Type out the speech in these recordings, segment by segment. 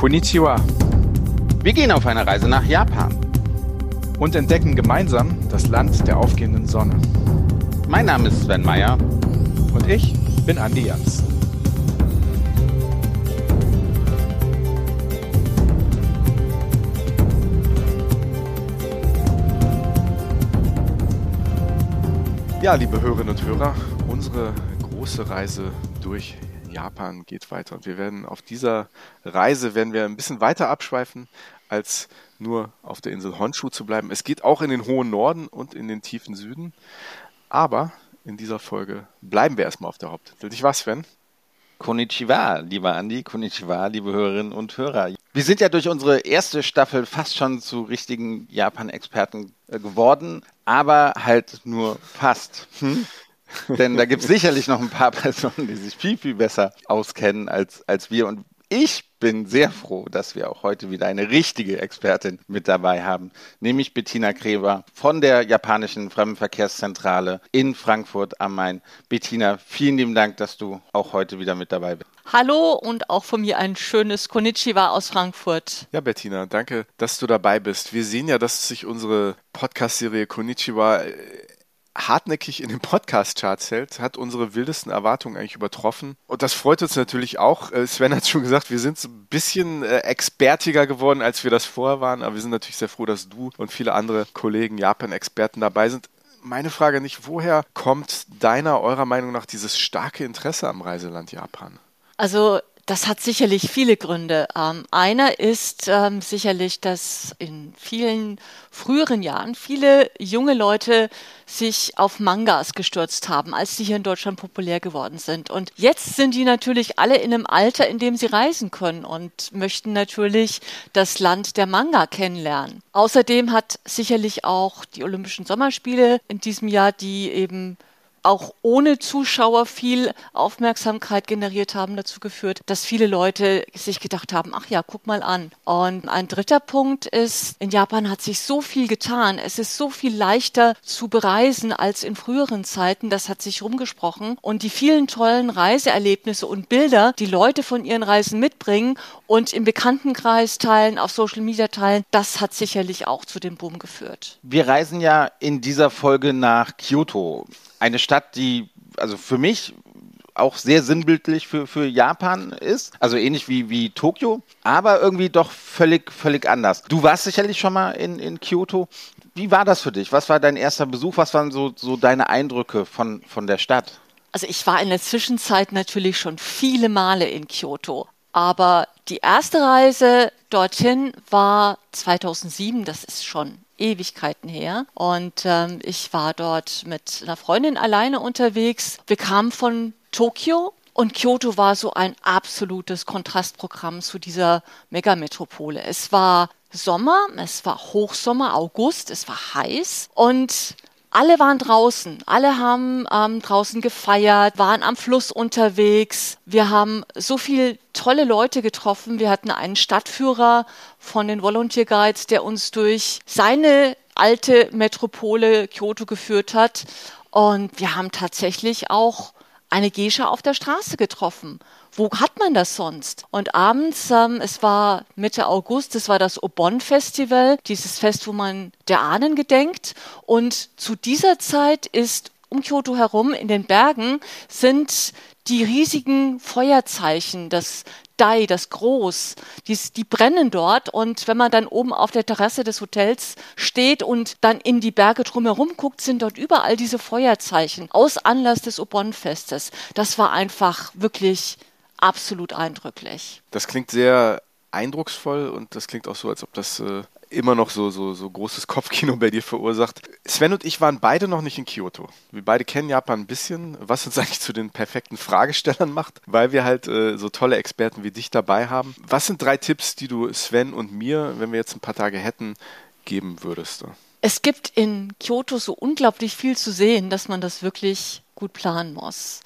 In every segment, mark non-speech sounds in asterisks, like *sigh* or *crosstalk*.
Konnichiwa. Wir gehen auf eine Reise nach Japan. Und entdecken gemeinsam das Land der aufgehenden Sonne. Mein Name ist Sven Meyer. Und ich bin Andi Jans. Ja, liebe Hörerinnen und Hörer, unsere große Reise durch Japan geht weiter. Und wir werden auf dieser Reise werden wir ein bisschen weiter abschweifen, als nur auf der Insel Honshu zu bleiben. Es geht auch in den hohen Norden und in den tiefen Süden. Aber in dieser Folge bleiben wir erstmal auf der Hauptinsel. Dich was, Sven? Konnichiwa, lieber Andi, Konnichiwa, liebe Hörerinnen und Hörer. Wir sind ja durch unsere erste Staffel fast schon zu richtigen Japan-Experten äh, geworden, aber halt nur fast. Hm? Denn da gibt es sicherlich noch ein paar *laughs* Personen, die sich viel, viel besser auskennen als, als wir. Und ich bin sehr froh, dass wir auch heute wieder eine richtige Expertin mit dabei haben, nämlich Bettina Kreber von der japanischen Fremdenverkehrszentrale in Frankfurt am Main. Bettina, vielen lieben Dank, dass du auch heute wieder mit dabei bist. Hallo und auch von mir ein schönes Konnichiwa aus Frankfurt. Ja, Bettina, danke, dass du dabei bist. Wir sehen ja, dass sich unsere Podcast-Serie Konnichiwa hartnäckig in den Podcast-Charts hält, hat unsere wildesten Erwartungen eigentlich übertroffen. Und das freut uns natürlich auch. Äh, Sven hat schon gesagt, wir sind so ein bisschen äh, expertiger geworden, als wir das vorher waren. Aber wir sind natürlich sehr froh, dass du und viele andere Kollegen, Japan-Experten dabei sind. Meine Frage nicht, woher kommt deiner, eurer Meinung nach dieses starke Interesse am Reiseland Japan? Also das hat sicherlich viele Gründe. Ähm, einer ist ähm, sicherlich, dass in vielen früheren Jahren viele junge Leute sich auf Mangas gestürzt haben, als sie hier in Deutschland populär geworden sind. Und jetzt sind die natürlich alle in einem Alter, in dem sie reisen können und möchten natürlich das Land der Manga kennenlernen. Außerdem hat sicherlich auch die Olympischen Sommerspiele in diesem Jahr, die eben auch ohne Zuschauer viel Aufmerksamkeit generiert haben, dazu geführt, dass viele Leute sich gedacht haben, ach ja, guck mal an. Und ein dritter Punkt ist, in Japan hat sich so viel getan. Es ist so viel leichter zu bereisen als in früheren Zeiten. Das hat sich rumgesprochen. Und die vielen tollen Reiseerlebnisse und Bilder, die Leute von ihren Reisen mitbringen und im Bekanntenkreis teilen, auf Social Media teilen, das hat sicherlich auch zu dem Boom geführt. Wir reisen ja in dieser Folge nach Kyoto eine Stadt, die also für mich auch sehr sinnbildlich für, für Japan ist, also ähnlich wie, wie Tokio, aber irgendwie doch völlig, völlig anders. Du warst sicherlich schon mal in, in Kyoto. Wie war das für dich? Was war dein erster Besuch? Was waren so, so deine Eindrücke von, von der Stadt? Also ich war in der Zwischenzeit natürlich schon viele Male in Kyoto, aber die erste Reise dorthin war 2007, das ist schon Ewigkeiten her. Und ähm, ich war dort mit einer Freundin alleine unterwegs. Wir kamen von Tokio und Kyoto war so ein absolutes Kontrastprogramm zu dieser Megametropole. Es war Sommer, es war Hochsommer, August, es war heiß und alle waren draußen, alle haben ähm, draußen gefeiert, waren am Fluss unterwegs. Wir haben so viele tolle Leute getroffen. Wir hatten einen Stadtführer von den Volunteer Guides, der uns durch seine alte Metropole Kyoto geführt hat. Und wir haben tatsächlich auch eine Geisha auf der Straße getroffen. Wo hat man das sonst? Und abends, ähm, es war Mitte August, es war das Obon Festival, dieses Fest, wo man der Ahnen gedenkt. Und zu dieser Zeit ist um Kyoto herum in den Bergen sind die riesigen Feuerzeichen, das Dai, das Groß, die, die brennen dort. Und wenn man dann oben auf der Terrasse des Hotels steht und dann in die Berge drumherum guckt, sind dort überall diese Feuerzeichen aus Anlass des Obon-Festes. Das war einfach wirklich absolut eindrücklich. Das klingt sehr eindrucksvoll und das klingt auch so, als ob das äh, immer noch so, so, so großes *laughs* Kopfkino bei dir verursacht. Sven und ich waren beide noch nicht in Kyoto. Wir beide kennen Japan ein bisschen, was uns *laughs* eigentlich zu den perfekten Fragestellern macht, weil wir halt äh, so tolle Experten wie dich dabei haben. Was sind drei Tipps, die du Sven und mir, wenn wir jetzt ein paar Tage hätten, geben würdest? Es gibt in Kyoto so unglaublich viel zu sehen, dass man das wirklich gut planen muss.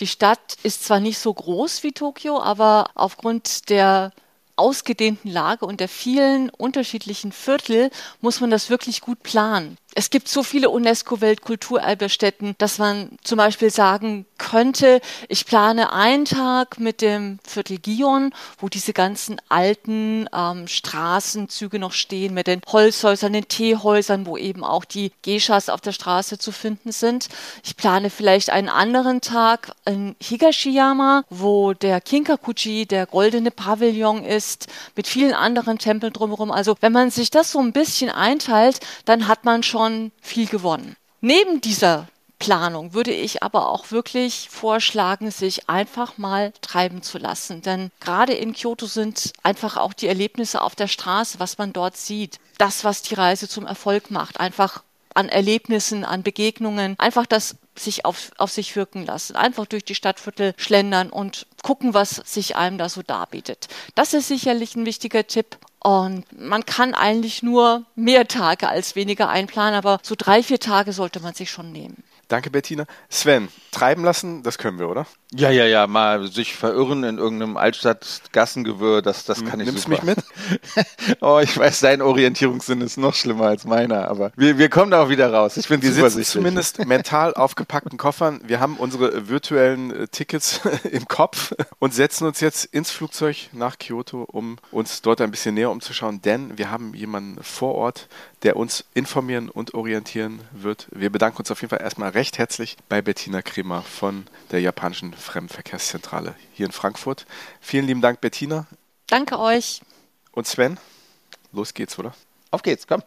Die Stadt ist zwar nicht so groß wie Tokio, aber aufgrund der ausgedehnten Lage und der vielen unterschiedlichen Viertel muss man das wirklich gut planen. Es gibt so viele UNESCO-Weltkulturerbestätten, dass man zum Beispiel sagen könnte, ich plane einen Tag mit dem Viertel Gion, wo diese ganzen alten ähm, Straßenzüge noch stehen, mit den Holzhäusern, den Teehäusern, wo eben auch die Geishas auf der Straße zu finden sind. Ich plane vielleicht einen anderen Tag in Higashiyama, wo der Kinkakuji, der goldene Pavillon ist, mit vielen anderen Tempeln drumherum. Also wenn man sich das so ein bisschen einteilt, dann hat man schon viel gewonnen. Neben dieser Planung würde ich aber auch wirklich vorschlagen, sich einfach mal treiben zu lassen. Denn gerade in Kyoto sind einfach auch die Erlebnisse auf der Straße, was man dort sieht, das, was die Reise zum Erfolg macht, einfach an Erlebnissen, an Begegnungen, einfach das sich auf, auf sich wirken lassen. Einfach durch die Stadtviertel schlendern und gucken, was sich einem da so darbietet. Das ist sicherlich ein wichtiger Tipp. Und man kann eigentlich nur mehr Tage als weniger einplanen, aber so drei, vier Tage sollte man sich schon nehmen. Danke, Bettina. Sven, treiben lassen, das können wir, oder? Ja, ja, ja, mal sich verirren in irgendeinem Altstadt-Gassengewirr, das, das kann ich Nimmst super. mich mit? *laughs* oh, ich weiß, dein Orientierungssinn ist noch schlimmer als meiner, aber wir, wir kommen da auch wieder raus. Ich bin wir sitzen zumindest mental aufgepackten Koffern. Wir haben unsere virtuellen äh, Tickets *laughs* im Kopf und setzen uns jetzt ins Flugzeug nach Kyoto, um uns dort ein bisschen näher umzuschauen, denn wir haben jemanden vor Ort, der uns informieren und orientieren wird. Wir bedanken uns auf jeden Fall erstmal recht herzlich bei Bettina Kremer von der japanischen Fremdenverkehrszentrale hier in Frankfurt. Vielen lieben Dank, Bettina. Danke euch. Und Sven, los geht's, oder? Auf geht's, komm.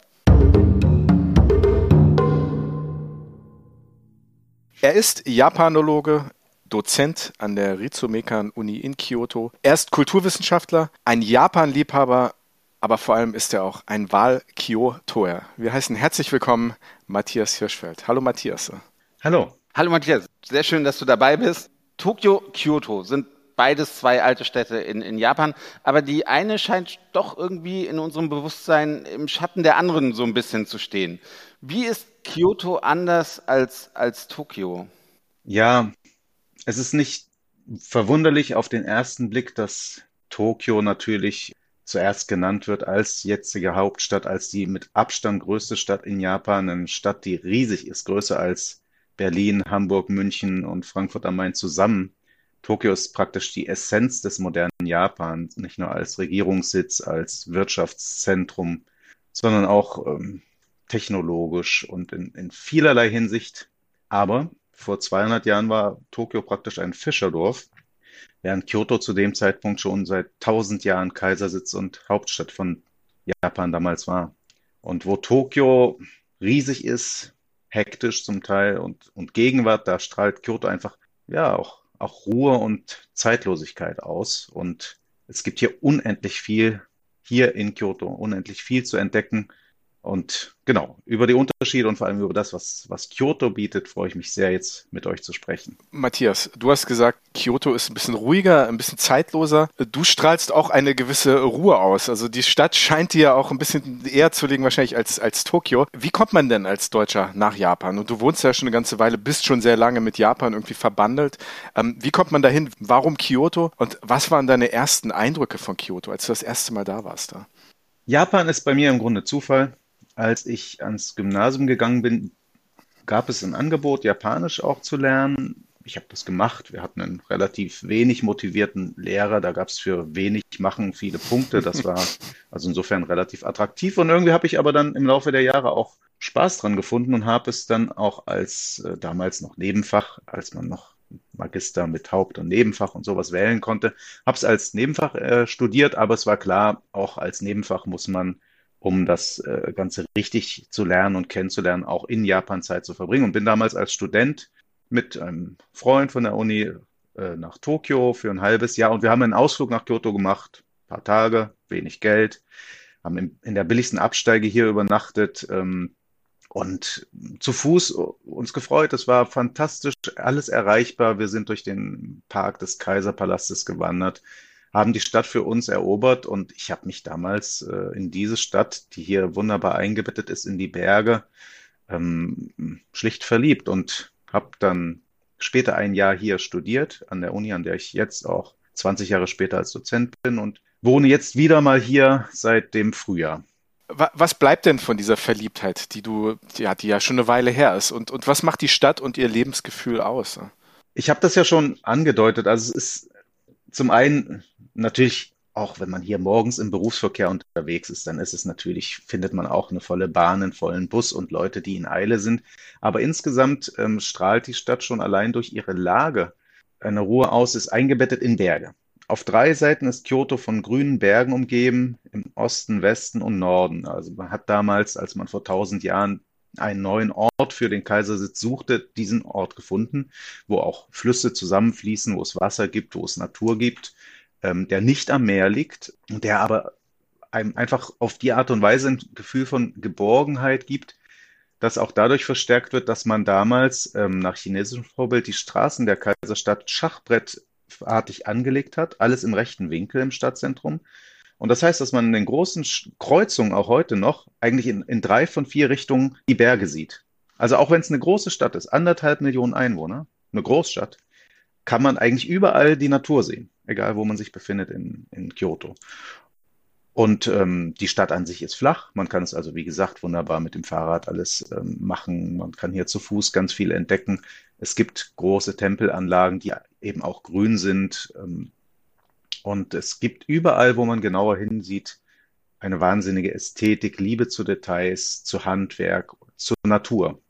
Er ist Japanologe, Dozent an der Rizumekan Uni in Kyoto. Er ist Kulturwissenschaftler, ein Japan-Liebhaber aber vor allem ist er auch ein Wahl-Kyotoer. Wir heißen herzlich willkommen Matthias Hirschfeld. Hallo Matthias. Hallo. Hallo Matthias, sehr schön, dass du dabei bist. Tokio, Kyoto sind beides zwei alte Städte in, in Japan, aber die eine scheint doch irgendwie in unserem Bewusstsein im Schatten der anderen so ein bisschen zu stehen. Wie ist Kyoto anders als, als Tokio? Ja, es ist nicht verwunderlich auf den ersten Blick, dass Tokio natürlich zuerst genannt wird als jetzige Hauptstadt, als die mit Abstand größte Stadt in Japan, eine Stadt, die riesig ist, größer als Berlin, Hamburg, München und Frankfurt am Main zusammen. Tokio ist praktisch die Essenz des modernen Japan, nicht nur als Regierungssitz, als Wirtschaftszentrum, sondern auch ähm, technologisch und in, in vielerlei Hinsicht. Aber vor 200 Jahren war Tokio praktisch ein Fischerdorf während Kyoto zu dem Zeitpunkt schon seit tausend Jahren Kaisersitz und Hauptstadt von Japan damals war. Und wo Tokio riesig ist, hektisch zum Teil und, und Gegenwart, da strahlt Kyoto einfach, ja, auch, auch Ruhe und Zeitlosigkeit aus. Und es gibt hier unendlich viel, hier in Kyoto, unendlich viel zu entdecken. Und genau, über die Unterschiede und vor allem über das, was, was Kyoto bietet, freue ich mich sehr, jetzt mit euch zu sprechen. Matthias, du hast gesagt, Kyoto ist ein bisschen ruhiger, ein bisschen zeitloser. Du strahlst auch eine gewisse Ruhe aus. Also die Stadt scheint dir auch ein bisschen eher zu liegen wahrscheinlich als, als Tokio. Wie kommt man denn als Deutscher nach Japan? Und du wohnst ja schon eine ganze Weile, bist schon sehr lange mit Japan irgendwie verbandelt. Ähm, wie kommt man dahin? Warum Kyoto? Und was waren deine ersten Eindrücke von Kyoto, als du das erste Mal da warst? Da? Japan ist bei mir im Grunde Zufall als ich ans Gymnasium gegangen bin, gab es ein Angebot, Japanisch auch zu lernen. Ich habe das gemacht. Wir hatten einen relativ wenig motivierten Lehrer. Da gab es für wenig Machen viele Punkte. Das war *laughs* also insofern relativ attraktiv. Und irgendwie habe ich aber dann im Laufe der Jahre auch Spaß dran gefunden und habe es dann auch als äh, damals noch Nebenfach, als man noch Magister mit Haupt- und Nebenfach und sowas wählen konnte, habe es als Nebenfach äh, studiert. Aber es war klar, auch als Nebenfach muss man um das äh, Ganze richtig zu lernen und kennenzulernen, auch in Japan Zeit zu verbringen. Und bin damals als Student mit einem Freund von der Uni äh, nach Tokio für ein halbes Jahr und wir haben einen Ausflug nach Kyoto gemacht, ein paar Tage, wenig Geld, haben in, der billigsten Absteige hier übernachtet ähm, und zu Fuß uns gefreut. Es war fantastisch, alles erreichbar. Wir sind durch den Park des Kaiserpalastes gewandert haben die Stadt für uns erobert und ich habe mich damals äh, in diese Stadt, die hier wunderbar eingebettet ist in die Berge, ähm, schlicht verliebt und habe dann später ein Jahr hier studiert an der Uni, an der ich jetzt auch 20 Jahre später als Dozent bin und wohne jetzt wieder mal hier seit dem Frühjahr. Was bleibt denn von dieser Verliebtheit, die du, ja, die ja schon eine Weile her ist? Und, und was macht die Stadt und ihr Lebensgefühl aus? Ich habe das ja schon angedeutet. Also es ist zum einen natürlich auch wenn man hier morgens im Berufsverkehr unterwegs ist, dann ist es natürlich, findet man auch eine volle Bahn, einen vollen Bus und Leute, die in Eile sind. Aber insgesamt ähm, strahlt die Stadt schon allein durch ihre Lage eine Ruhe aus, ist eingebettet in Berge. Auf drei Seiten ist Kyoto von grünen Bergen umgeben, im Osten, Westen und Norden. Also man hat damals, als man vor tausend Jahren einen neuen Ort für den Kaisersitz suchte, diesen Ort gefunden, wo auch Flüsse zusammenfließen, wo es Wasser gibt, wo es Natur gibt ähm, der nicht am Meer liegt der aber einem einfach auf die Art und Weise ein Gefühl von Geborgenheit gibt, das auch dadurch verstärkt wird, dass man damals ähm, nach chinesischem Vorbild die Straßen der Kaiserstadt schachbrettartig angelegt hat, alles im rechten Winkel im Stadtzentrum. Und das heißt, dass man in den großen Kreuzungen auch heute noch eigentlich in, in drei von vier Richtungen die Berge sieht. Also auch wenn es eine große Stadt ist, anderthalb Millionen Einwohner, eine Großstadt, kann man eigentlich überall die Natur sehen egal wo man sich befindet in, in Kyoto. Und ähm, die Stadt an sich ist flach. Man kann es also, wie gesagt, wunderbar mit dem Fahrrad alles ähm, machen. Man kann hier zu Fuß ganz viel entdecken. Es gibt große Tempelanlagen, die eben auch grün sind. Ähm, und es gibt überall, wo man genauer hinsieht, eine wahnsinnige Ästhetik, Liebe zu Details, zu Handwerk, zur Natur.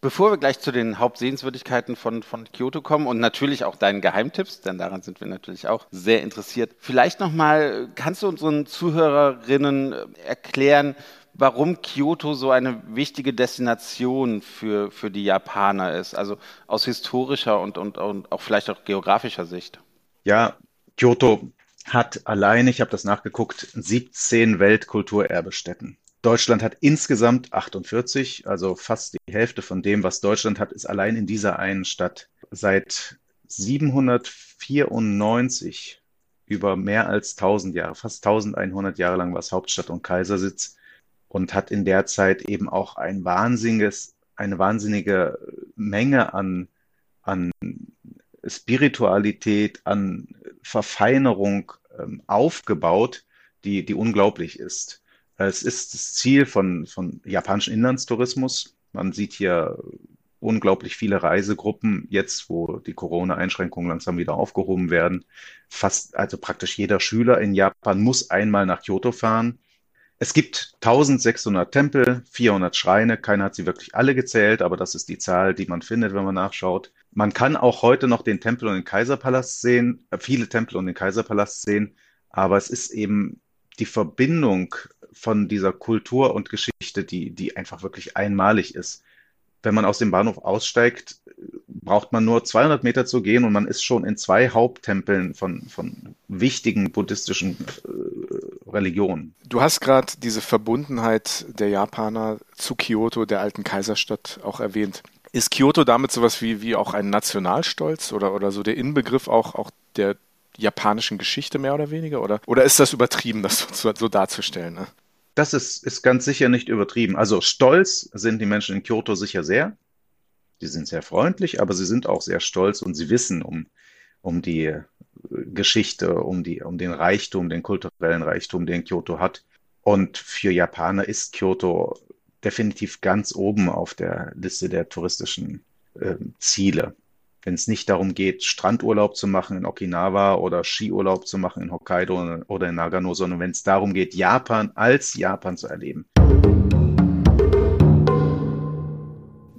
Bevor wir gleich zu den Hauptsehenswürdigkeiten von, von Kyoto kommen und natürlich auch deinen Geheimtipps, denn daran sind wir natürlich auch sehr interessiert, vielleicht nochmal, kannst du unseren Zuhörerinnen äh, erklären, warum Kyoto so eine wichtige Destination für, für die Japaner ist, also aus historischer und, und, und auch vielleicht auch geografischer Sicht? Ja, Kyoto hat allein, ich habe das nachgeguckt, 17 Weltkulturerbestätten. Deutschland hat insgesamt 48, also fast die Hälfte von dem, was Deutschland hat, ist allein in dieser einen Stadt. Seit 794 über mehr als 1000 Jahre, fast 1100 Jahre lang war es Hauptstadt und Kaisersitz und hat in der Zeit eben auch ein wahnsinniges, eine wahnsinnige Menge an, an Spiritualität, an Verfeinerung ähm, aufgebaut, die, die unglaublich ist. Es ist das Ziel von, von japanischen Inlandstourismus. Man sieht hier unglaublich viele Reisegruppen, jetzt wo die Corona-Einschränkungen langsam wieder aufgehoben werden. Fast, also praktisch jeder Schüler in Japan muss einmal nach Kyoto fahren. Es gibt 1600 Tempel, 400 Schreine. Keiner hat sie wirklich alle gezählt, aber das ist die Zahl, die man findet, wenn man nachschaut. Man kann auch heute noch den Tempel und den Kaiserpalast sehen, äh, viele Tempel und den Kaiserpalast sehen, aber es ist eben die Verbindung von dieser Kultur und Geschichte, die, die einfach wirklich einmalig ist. Wenn man aus dem Bahnhof aussteigt, braucht man nur 200 Meter zu gehen und man ist schon in zwei Haupttempeln von, von wichtigen buddhistischen äh, Religionen. Du hast gerade diese Verbundenheit der Japaner zu Kyoto, der alten Kaiserstadt, auch erwähnt. Ist Kyoto damit sowas wie, wie auch ein Nationalstolz oder, oder so der Inbegriff auch, auch der japanischen Geschichte mehr oder weniger? Oder, oder ist das übertrieben, das so, so darzustellen? Ne? Das ist, ist ganz sicher nicht übertrieben. Also stolz sind die Menschen in Kyoto sicher sehr. Die sind sehr freundlich, aber sie sind auch sehr stolz und sie wissen um, um die äh, Geschichte, um, die, um den Reichtum, den kulturellen Reichtum, den Kyoto hat. Und für Japaner ist Kyoto definitiv ganz oben auf der Liste der touristischen äh, Ziele wenn es nicht darum geht, Strandurlaub zu machen in Okinawa oder Skiurlaub zu machen in Hokkaido oder in Nagano, sondern wenn es darum geht, Japan als Japan zu erleben.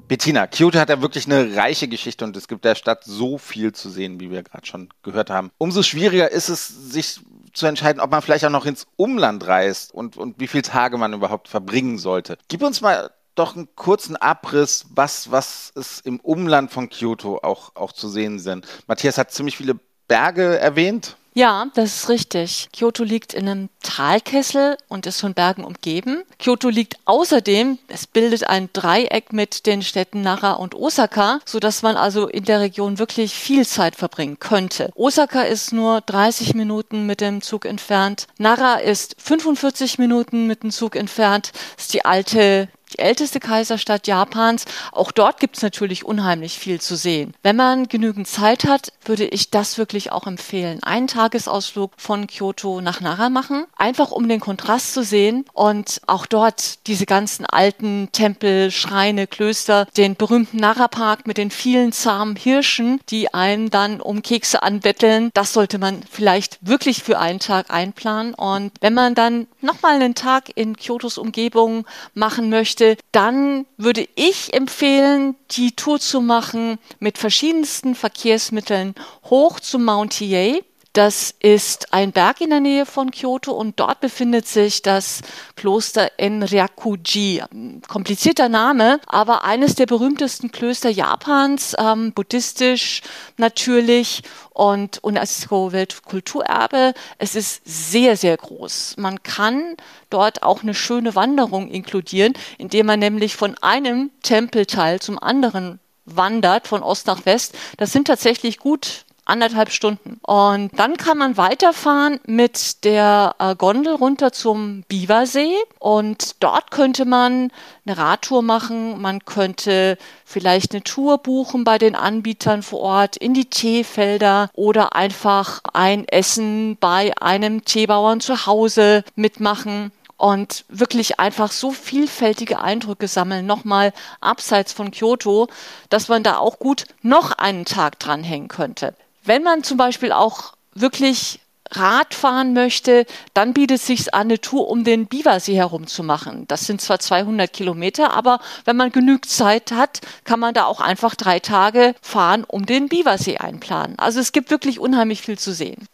Bettina, Kyoto hat ja wirklich eine reiche Geschichte und es gibt der Stadt so viel zu sehen, wie wir gerade schon gehört haben. Umso schwieriger ist es, sich zu entscheiden, ob man vielleicht auch noch ins Umland reist und, und wie viele Tage man überhaupt verbringen sollte. Gib uns mal doch einen kurzen Abriss, was, was es im Umland von Kyoto auch, auch zu sehen sind. Matthias hat ziemlich viele Berge erwähnt. Ja, das ist richtig. Kyoto liegt in einem Talkessel und ist von Bergen umgeben. Kyoto liegt außerdem, es bildet ein Dreieck mit den Städten Nara und Osaka, so dass man also in der Region wirklich viel Zeit verbringen könnte. Osaka ist nur 30 Minuten mit dem Zug entfernt. Nara ist 45 Minuten mit dem Zug entfernt. Das ist die alte älteste Kaiserstadt Japans. Auch dort gibt es natürlich unheimlich viel zu sehen. Wenn man genügend Zeit hat, würde ich das wirklich auch empfehlen. Einen Tagesausflug von Kyoto nach Nara machen, einfach um den Kontrast zu sehen und auch dort diese ganzen alten Tempel, Schreine, Klöster, den berühmten Nara-Park mit den vielen zahmen Hirschen, die einen dann um Kekse anbetteln. Das sollte man vielleicht wirklich für einen Tag einplanen. Und wenn man dann nochmal einen Tag in Kyotos Umgebung machen möchte, dann würde ich empfehlen, die Tour zu machen mit verschiedensten Verkehrsmitteln hoch zum Mount Hiei. Das ist ein Berg in der Nähe von Kyoto und dort befindet sich das Kloster Enryakuji. Komplizierter Name, aber eines der berühmtesten Klöster Japans, ähm, buddhistisch natürlich und UNESCO-Weltkulturerbe. Es ist sehr, sehr groß. Man kann dort auch eine schöne Wanderung inkludieren, indem man nämlich von einem Tempelteil zum anderen wandert, von Ost nach West. Das sind tatsächlich gut anderthalb Stunden. Und dann kann man weiterfahren mit der äh, Gondel runter zum Biwersee und dort könnte man eine Radtour machen. Man könnte vielleicht eine Tour buchen bei den Anbietern vor Ort in die Teefelder oder einfach ein Essen bei einem Teebauern zu Hause mitmachen und wirklich einfach so vielfältige Eindrücke sammeln, nochmal abseits von Kyoto, dass man da auch gut noch einen Tag dranhängen könnte. Wenn man zum Beispiel auch wirklich Rad fahren möchte, dann bietet sich an, eine Tour um den Biwasee herum zu machen. Das sind zwar 200 Kilometer, aber wenn man genügend Zeit hat, kann man da auch einfach drei Tage fahren, um den Biwasee einplanen. Also es gibt wirklich unheimlich viel zu sehen.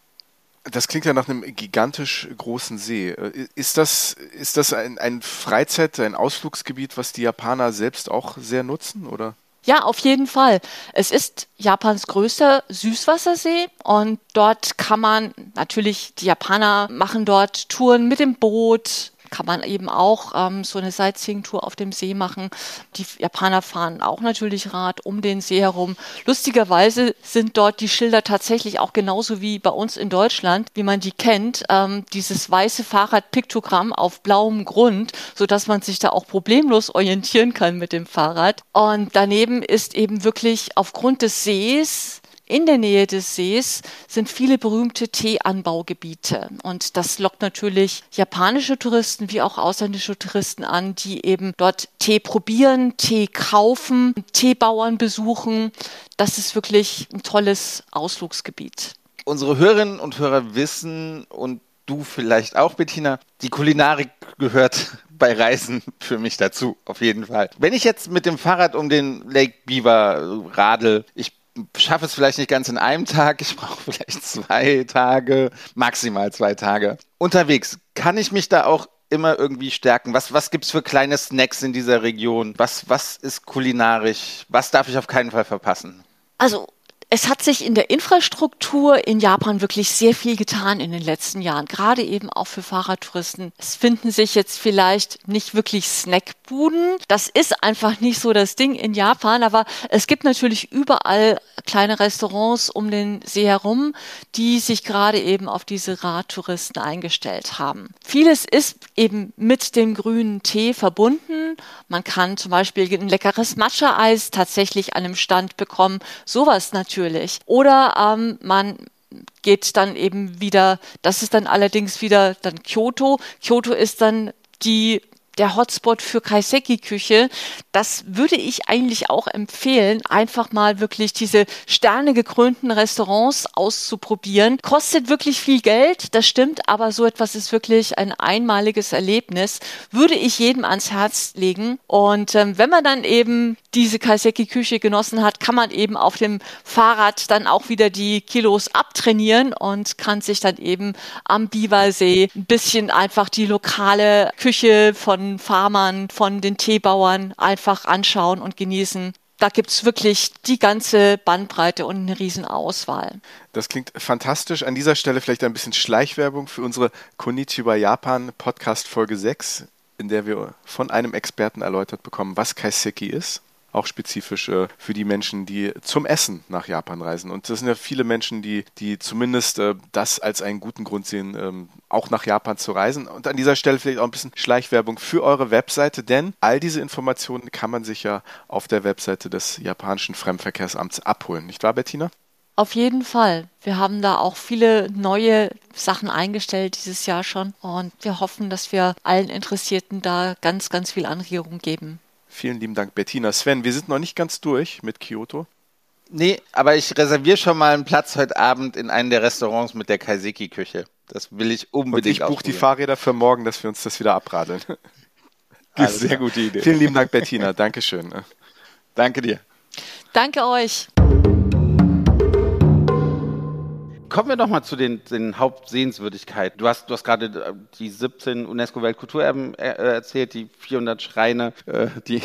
Das klingt ja nach einem gigantisch großen See. Ist das, ist das ein, ein Freizeit-, ein Ausflugsgebiet, was die Japaner selbst auch sehr nutzen, oder? Ja, auf jeden Fall. Es ist Japans größter Süßwassersee und dort kann man natürlich, die Japaner machen dort Touren mit dem Boot, kann man eben auch ähm, so eine Sightseeing-Tour auf dem See machen. Die Japaner fahren auch natürlich Rad um den See herum. Lustigerweise sind dort die Schilder tatsächlich auch genauso wie bei uns in Deutschland, wie man die kennt. Ähm, dieses weiße Fahrradpiktogramm auf blauem Grund, so dass man sich da auch problemlos orientieren kann mit dem Fahrrad. Und daneben ist eben wirklich aufgrund des Sees in der Nähe des Sees sind viele berühmte Teeanbaugebiete. Und das lockt natürlich japanische Touristen wie auch ausländische Touristen an, die eben dort Tee probieren, Tee kaufen, Teebauern besuchen. Das ist wirklich ein tolles Ausflugsgebiet. Unsere Hörerinnen und Hörer wissen und du vielleicht auch, Bettina, die Kulinarik gehört *laughs* bei Reisen für mich dazu, auf jeden Fall. Wenn ich jetzt mit dem Fahrrad um den Lake Beaver radel, ich schaffe es vielleicht nicht ganz in einem Tag, ich brauche *laughs* vielleicht zwei Tage, maximal zwei Tage. Unterwegs, kann ich mich da auch immer irgendwie stärken? Was, was gibt es für kleine Snacks in dieser Region? Was, was ist kulinarisch? Was darf ich auf keinen Fall verpassen? Also es hat sich in der Infrastruktur in Japan wirklich sehr viel getan in den letzten Jahren, gerade eben auch für Fahrradtouristen. Es finden sich jetzt vielleicht nicht wirklich Snackbuden. Das ist einfach nicht so das Ding in Japan, aber es gibt natürlich überall kleine Restaurants um den See herum, die sich gerade eben auf diese Radtouristen eingestellt haben. Vieles ist eben mit dem grünen Tee verbunden. Man kann zum Beispiel ein leckeres Matcha-Eis tatsächlich an einem Stand bekommen. Sowas natürlich natürlich. Oder ähm, man geht dann eben wieder, das ist dann allerdings wieder dann Kyoto. Kyoto ist dann die der Hotspot für Kaiseki-Küche. Das würde ich eigentlich auch empfehlen, einfach mal wirklich diese sternegekrönten Restaurants auszuprobieren. Kostet wirklich viel Geld, das stimmt, aber so etwas ist wirklich ein einmaliges Erlebnis. Würde ich jedem ans Herz legen. Und ähm, wenn man dann eben diese Kaiseki-Küche genossen hat, kann man eben auf dem Fahrrad dann auch wieder die Kilos abtrainieren und kann sich dann eben am Biwasee ein bisschen einfach die lokale Küche von von Farmern, von den Teebauern einfach anschauen und genießen. Da gibt es wirklich die ganze Bandbreite und eine Riesenauswahl. Das klingt fantastisch. An dieser Stelle vielleicht ein bisschen Schleichwerbung für unsere Konnichiwa Japan Podcast Folge 6, in der wir von einem Experten erläutert bekommen, was Kaiseki ist. Auch spezifisch äh, für die Menschen, die zum Essen nach Japan reisen. Und das sind ja viele Menschen, die, die zumindest äh, das als einen guten Grund sehen, ähm, auch nach Japan zu reisen. Und an dieser Stelle vielleicht auch ein bisschen Schleichwerbung für eure Webseite, denn all diese Informationen kann man sich ja auf der Webseite des japanischen Fremdenverkehrsamts abholen. Nicht wahr, Bettina? Auf jeden Fall. Wir haben da auch viele neue Sachen eingestellt dieses Jahr schon und wir hoffen, dass wir allen Interessierten da ganz, ganz viel Anregung geben. Vielen lieben Dank, Bettina. Sven, wir sind noch nicht ganz durch mit Kyoto. Nee, aber ich reserviere schon mal einen Platz heute Abend in einem der Restaurants mit der Kaiseki-Küche. Das will ich unbedingt Und ich buche die Fahrräder für morgen, dass wir uns das wieder abradeln. *laughs* Sehr gute Idee. Vielen lieben Dank, Bettina. Dankeschön. Danke dir. Danke euch. Kommen wir doch mal zu den, den Hauptsehenswürdigkeiten. Du hast, du hast gerade äh, die 17 UNESCO-Weltkulturerben äh, erzählt, die 400 Schreine, äh, die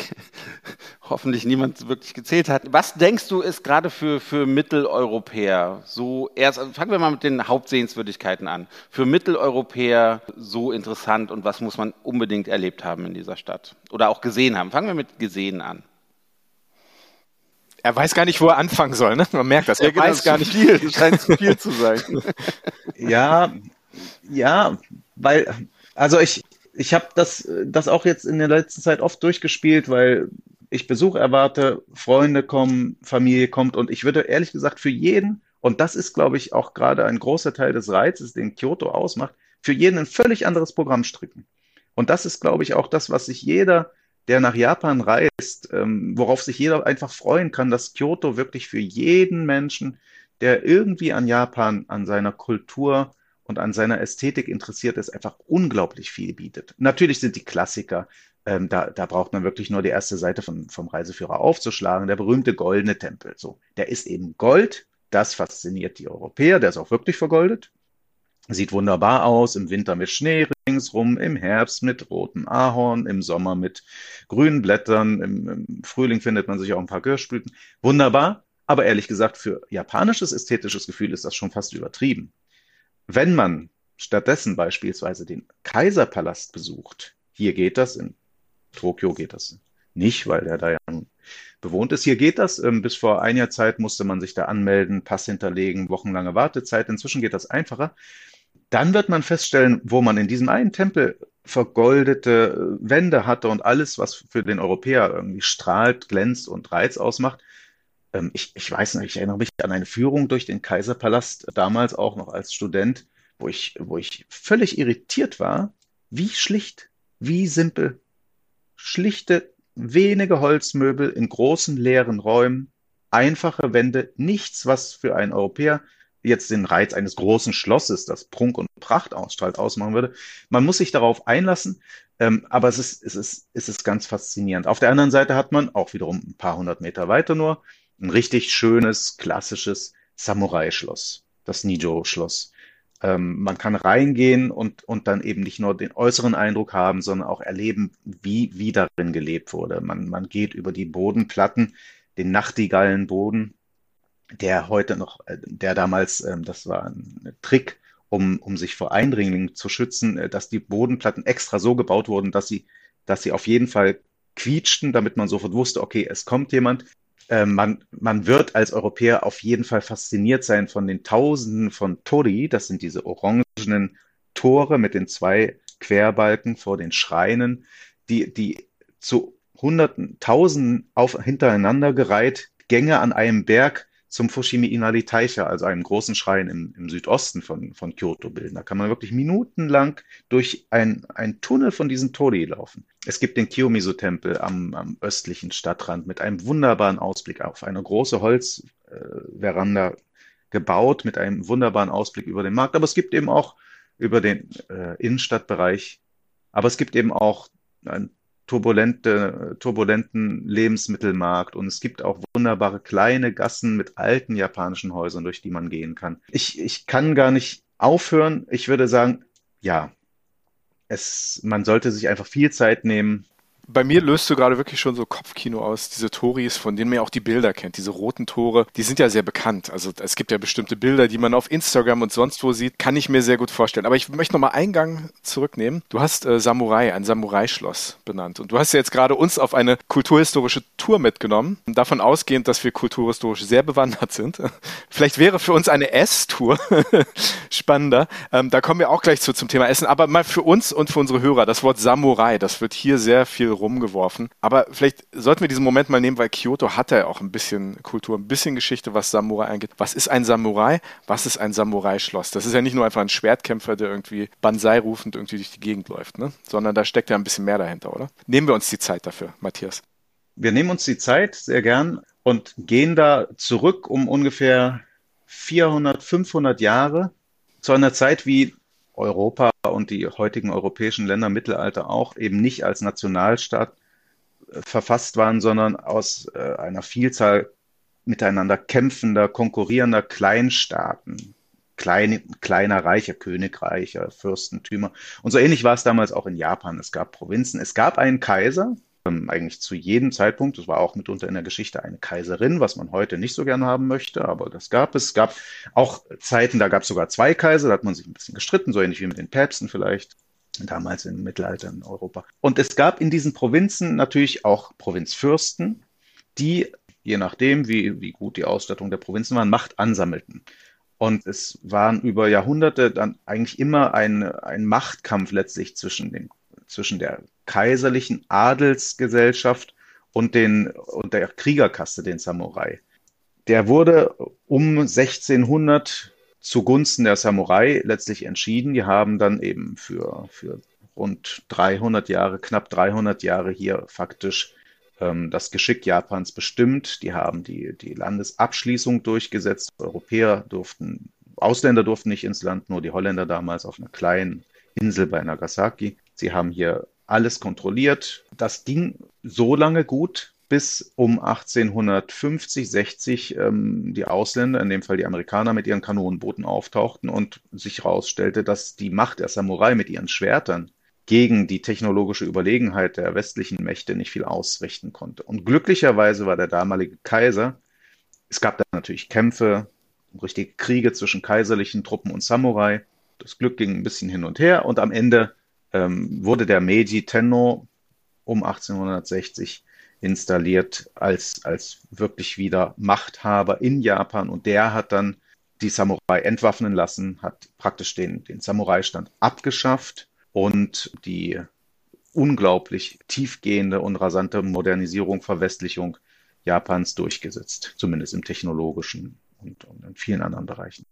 *laughs* hoffentlich niemand wirklich gezählt hat. Was denkst du ist gerade für, für Mitteleuropäer so erst, also fangen wir mal mit den Hauptsehenswürdigkeiten an. Für Mitteleuropäer so interessant und was muss man unbedingt erlebt haben in dieser Stadt? Oder auch gesehen haben? Fangen wir mit gesehen an. Er weiß gar nicht, wo er anfangen soll. Ne? Man merkt das. Er ja, weiß gar nicht viel. Das scheint zu viel zu sein. *laughs* Ja, ja, weil, also ich, ich habe das, das auch jetzt in der letzten Zeit oft durchgespielt, weil ich Besuch erwarte, Freunde kommen, Familie kommt und ich würde ehrlich gesagt für jeden, und das ist, glaube ich, auch gerade ein großer Teil des Reizes, den Kyoto ausmacht, für jeden ein völlig anderes Programm stricken. Und das ist, glaube ich, auch das, was sich jeder der nach Japan reist, ähm, worauf sich jeder einfach freuen kann, dass Kyoto wirklich für jeden Menschen, der irgendwie an Japan, an seiner Kultur und an seiner Ästhetik interessiert ist, einfach unglaublich viel bietet. Natürlich sind die Klassiker, ähm, da, da braucht man wirklich nur die erste Seite von, vom Reiseführer aufzuschlagen, der berühmte goldene Tempel. So, der ist eben Gold, das fasziniert die Europäer, der ist auch wirklich vergoldet. Sieht wunderbar aus, im Winter mit Schnee ringsrum, im Herbst mit rotem Ahorn, im Sommer mit grünen Blättern, im, im Frühling findet man sich auch ein paar Kirschblüten. Wunderbar, aber ehrlich gesagt, für japanisches ästhetisches Gefühl ist das schon fast übertrieben. Wenn man stattdessen beispielsweise den Kaiserpalast besucht, hier geht das, in Tokio geht das nicht, weil der da ja bewohnt ist. Hier geht das. Ähm, bis vor einiger Zeit musste man sich da anmelden, Pass hinterlegen, wochenlange Wartezeit. Inzwischen geht das einfacher. Dann wird man feststellen, wo man in diesem einen Tempel vergoldete äh, Wände hatte und alles, was für den Europäer irgendwie strahlt, glänzt und Reiz ausmacht. Ähm, ich, ich weiß nicht, ich erinnere mich an eine Führung durch den Kaiserpalast, damals auch noch als Student, wo ich, wo ich völlig irritiert war, wie schlicht, wie simpel. Schlichte, wenige Holzmöbel in großen leeren Räumen, einfache Wände, nichts, was für einen Europäer jetzt den Reiz eines großen Schlosses, das Prunk und Pracht ausstrahlt, ausmachen würde. Man muss sich darauf einlassen, ähm, aber es ist, es, ist, es ist ganz faszinierend. Auf der anderen Seite hat man auch wiederum ein paar hundert Meter weiter nur ein richtig schönes, klassisches Samurai-Schloss, das Nijo-Schloss. Ähm, man kann reingehen und, und dann eben nicht nur den äußeren Eindruck haben, sondern auch erleben, wie, wie darin gelebt wurde. Man, man geht über die Bodenplatten, den Nachtigallenboden, der heute noch, äh, der damals, ähm, das war ein Trick, um, um sich vor Eindringlingen zu schützen, äh, dass die Bodenplatten extra so gebaut wurden, dass sie, dass sie auf jeden Fall quietschten, damit man sofort wusste, okay, es kommt jemand. Äh, man, man wird als Europäer auf jeden Fall fasziniert sein von den Tausenden von Tori, das sind diese orangenen Tore mit den zwei Querbalken vor den Schreinen, die, die zu Hunderten, Tausenden auf, hintereinander gereiht Gänge an einem Berg zum Fushimi Inari Taicha, also einem großen Schrein im, im Südosten von, von Kyoto bilden. Da kann man wirklich minutenlang durch ein Tunnel von diesen Tori laufen. Es gibt den Kiyomizu-Tempel am, am östlichen Stadtrand mit einem wunderbaren Ausblick auf eine große Holzveranda äh, gebaut mit einem wunderbaren Ausblick über den Markt. Aber es gibt eben auch über den äh, Innenstadtbereich, aber es gibt eben auch ein turbulente, turbulenten Lebensmittelmarkt und es gibt auch wunderbare kleine Gassen mit alten japanischen Häusern, durch die man gehen kann. Ich, ich kann gar nicht aufhören. Ich würde sagen, ja, es, man sollte sich einfach viel Zeit nehmen, Bei mir löst du gerade wirklich schon so Kopfkino aus, diese Toris, von denen man ja auch die Bilder kennt, diese roten Tore, die sind ja sehr bekannt. Also es gibt ja bestimmte Bilder, die man auf Instagram und sonst wo sieht, kann ich mir sehr gut vorstellen. Aber ich möchte nochmal einen Gang zurücknehmen. Du hast äh, Samurai, ein Samurai-Schloss benannt. Und du hast ja jetzt gerade uns auf eine kulturhistorische Tour mitgenommen, davon ausgehend, dass wir kulturhistorisch sehr bewandert sind. *laughs* Vielleicht wäre für uns eine Ess-Tour *laughs* spannender. Ähm, da kommen wir auch gleich zu zum Thema Essen. Aber mal für uns und für unsere Hörer, das Wort Samurai, das wird hier sehr viel rumgeworfen. Aber vielleicht sollten wir diesen Moment mal nehmen, weil Kyoto hat ja auch ein bisschen Kultur, ein bisschen Geschichte, was Samurai angeht. Was ist ein Samurai? Was ist ein Samurai-Schloss? Das ist ja nicht nur einfach ein Schwertkämpfer, der irgendwie Banzai rufend irgendwie durch die Gegend läuft, ne? sondern da steckt ja ein bisschen mehr dahinter, oder? Nehmen wir uns die Zeit dafür, Matthias. Wir nehmen uns die Zeit sehr gern und gehen da zurück um ungefähr 400, 500 Jahre zu einer Zeit, wie Europa und die heutigen europäischen Länder im Mittelalter auch eben nicht als Nationalstaat äh, verfasst waren, sondern aus äh, einer Vielzahl miteinander kämpfender, konkurrierender Kleinstaaten, kleine, kleiner Reiche, Königreiche, Fürstentümer. Und so ähnlich war es damals auch in Japan. Es gab Provinzen, es gab einen Kaiser, ähm, eigentlich zu jedem Zeitpunkt. Es war auch mitunter in der Geschichte eine Kaiserin, was man heute nicht so gern haben möchte, aber das gab es. Es gab auch Zeiten, da gab es sogar zwei Kaiser, da hat man sich ein bisschen gestritten, so ähnlich wie mit den Päpsten vielleicht damals im Mittelalter in Europa. Und es gab in diesen Provinzen natürlich auch Provinzfürsten, die, je nachdem, wie, wie gut die Ausstattung der Provinzen waren, Macht ansammelten. Und es waren über Jahrhunderte dann eigentlich immer ein, ein Machtkampf letztlich zwischen, den, zwischen der kaiserlichen Adelsgesellschaft und, den, und der Kriegerkaste, den Samurai. Der wurde um 1600 zugunsten der Samurai letztlich entschieden. Die haben dann eben für, für rund 300 Jahre, knapp 300 Jahre hier faktisch ähm, das Geschick Japans bestimmt. Die haben die, die Landesabschließung durchgesetzt. Europäer durften, Ausländer durften nicht ins Land, nur die Holländer damals auf einer kleinen Insel bei Nagasaki. Sie haben hier alles kontrolliert. Das ging so lange gut, bis um 1850, 60 ähm, die Ausländer, in dem Fall die Amerikaner, mit ihren Kanonenbooten auftauchten und sich herausstellte, dass die Macht der Samurai mit ihren Schwertern gegen die technologische Überlegenheit der westlichen Mächte nicht viel ausrichten konnte. Und glücklicherweise war der damalige Kaiser, es gab da natürlich Kämpfe, richtige Kriege zwischen kaiserlichen Truppen und Samurai. Das Glück ging ein bisschen hin und her und am Ende ähm, wurde der Meiji Tenno um 1860 installiert als, als wirklich wieder Machthaber in Japan und der hat dann die Samurai entwaffnen lassen, hat praktisch den, den Samurai-Stand abgeschafft und die unglaublich tiefgehende und rasante Modernisierung, Verwestlichung Japans durchgesetzt, zumindest im technologischen und, und in vielen anderen Bereichen.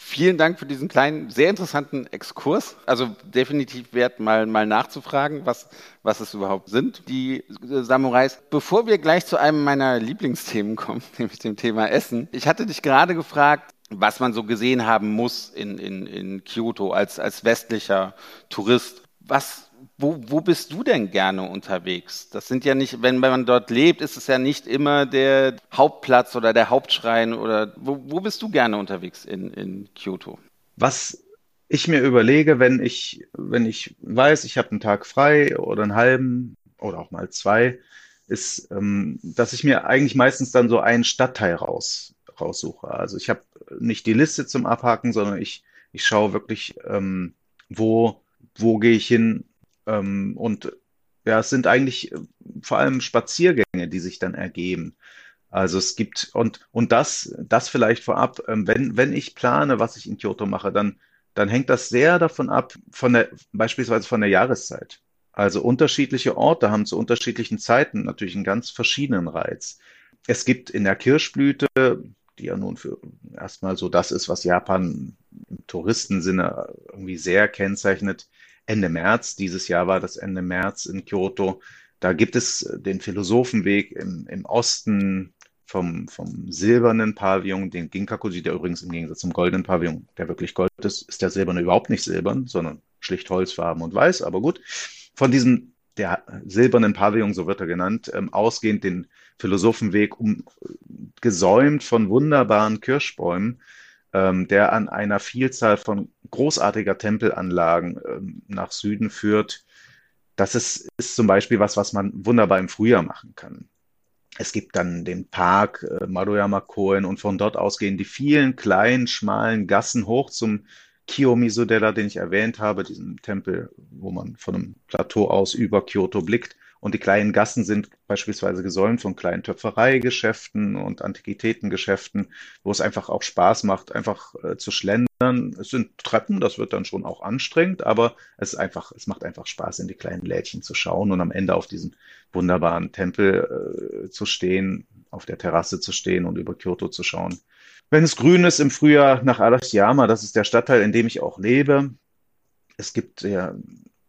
Vielen Dank für diesen kleinen, sehr interessanten Exkurs. Also definitiv wert, mal, mal nachzufragen, was, was es überhaupt sind, die äh, Samurais. Bevor wir gleich zu einem meiner Lieblingsthemen kommen, *laughs* nämlich dem Thema Essen. Ich hatte dich gerade gefragt, was man so gesehen haben muss in, in, in Kyoto als, als westlicher Tourist. Was wo, wo bist du denn gerne unterwegs? Das sind ja nicht, wenn man dort lebt, ist es ja nicht immer der Hauptplatz oder der Hauptschrein oder wo, wo bist du gerne unterwegs in, in Kyoto? Was ich mir überlege, wenn ich, wenn ich weiß, ich habe einen Tag frei oder einen halben oder auch mal zwei, ist, ähm, dass ich mir eigentlich meistens dann so einen Stadtteil raus, raussuche. Also ich habe nicht die Liste zum Abhaken, sondern ich, ich schaue wirklich, ähm, wo, wo gehe ich hin, ähm, und ja, es sind eigentlich äh, vor allem Spaziergänge, die sich dann ergeben. Also es gibt, und, und das, das vielleicht vorab, ähm, wenn, wenn ich plane, was ich in Kyoto mache, dann, dann hängt das sehr davon ab, von der, beispielsweise von der Jahreszeit. Also unterschiedliche Orte haben zu unterschiedlichen Zeiten natürlich einen ganz verschiedenen Reiz. Es gibt in der Kirschblüte, die ja nun für erstmal so das ist, was Japan im Touristensinne irgendwie sehr kennzeichnet, Ende März. Dieses Jahr war das Ende März in Kyoto. Da gibt es den Philosophenweg im, im Osten vom, vom silbernen Pavillon, den Ginkakuji, der übrigens im Gegensatz zum goldenen Pavillon, der wirklich Gold ist, ist der silberne überhaupt nicht silbern, sondern schlicht Holzfarben und weiß, aber gut. Von diesem, der silbernen Pavillon, so wird er genannt, ähm, ausgehend den Philosophenweg um, gesäumt von wunderbaren Kirschbäumen, ähm, der an einer Vielzahl von großartiger Tempelanlagen ähm, nach Süden führt. Das ist, ist zum Beispiel was, was man wunderbar im Frühjahr machen kann. Es gibt dann den Park äh, Maruyama-koen und von dort aus gehen die vielen kleinen, schmalen Gassen hoch zum Kiyomizu-della, den ich erwähnt habe, diesen Tempel, wo man von einem Plateau aus über Kyoto blickt. Und die kleinen Gassen sind beispielsweise gesäumt von kleinen Töpfereigeschäften und Antiquitätengeschäften, wo es einfach auch Spaß macht, einfach äh, zu schlendern. Es sind Treppen, das wird dann schon auch anstrengend, aber es ist einfach, es macht einfach Spaß, in die kleinen Lädchen zu schauen und am Ende auf diesen wunderbaren Tempel äh, zu stehen, auf der Terrasse zu stehen und über Kyoto zu schauen. Wenn es grün ist im Frühjahr nach Arashiyama, das ist der Stadtteil, in dem ich auch lebe. Es gibt ja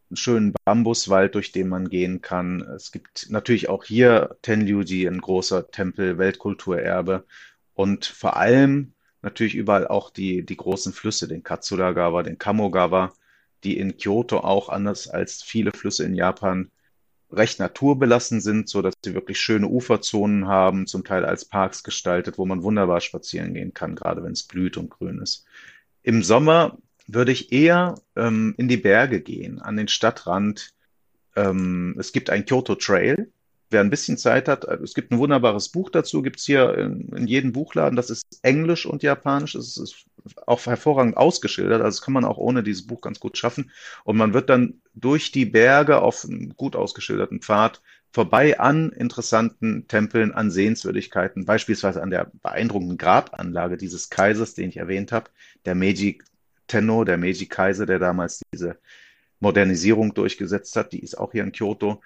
einen schönen Bambuswald, durch den man gehen kann. Es gibt natürlich auch hier Tenryuji, ein großer Tempel, Weltkulturerbe. Und vor allem natürlich überall auch die, die großen Flüsse, den Katsuragawa, den Kamogawa, die in Kyoto auch anders als viele Flüsse in Japan recht naturbelassen sind, so dass sie wirklich schöne Uferzonen haben, zum Teil als Parks gestaltet, wo man wunderbar spazieren gehen kann, gerade wenn es blüht und grün ist. Im Sommer würde ich eher ähm, in die Berge gehen, an den Stadtrand. Ähm, es gibt ein Kyoto Trail. Wer ein bisschen Zeit hat, äh, es gibt ein wunderbares Buch dazu, gibt es hier in, in jedem Buchladen. Das ist Englisch und Japanisch. Das ist auch hervorragend ausgeschildert. Also das kann man auch ohne dieses Buch ganz gut schaffen. Und man wird dann durch die Berge auf einem gut ausgeschilderten Pfad vorbei an interessanten Tempeln, an Sehenswürdigkeiten, beispielsweise an der beeindruckenden Grabanlage dieses Kaisers, den ich erwähnt habe, der Meiji Tenno, der Meiji-Kaiser, der damals diese Modernisierung durchgesetzt hat, die ist auch hier in Kyoto.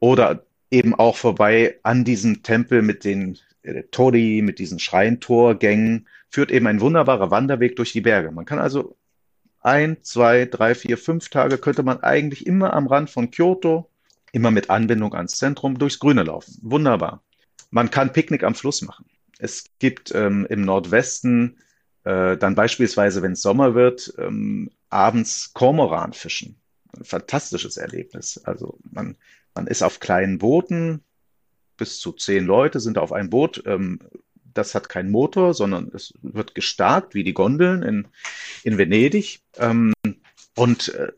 Oder eben auch vorbei an diesem Tempel mit den äh, Tori, mit diesen Schreintorgängen, führt eben ein wunderbarer Wanderweg durch die Berge. Man kann also ein, zwei, drei, vier, fünf Tage könnte man eigentlich immer am Rand von Kyoto, immer mit Anbindung ans Zentrum, durchs Grüne laufen. Wunderbar. Man kann Picknick am Fluss machen. Es gibt ähm, im Nordwesten äh, dann beispielsweise, wenn es Sommer wird, ähm, abends Kormoran fischen. Ein fantastisches Erlebnis. Also man, man ist auf kleinen Booten, bis zu zehn Leute sind auf einem Boot. Ähm, das hat keinen Motor, sondern es wird gestarkt, wie die Gondeln in, in Venedig. Ähm, und äh,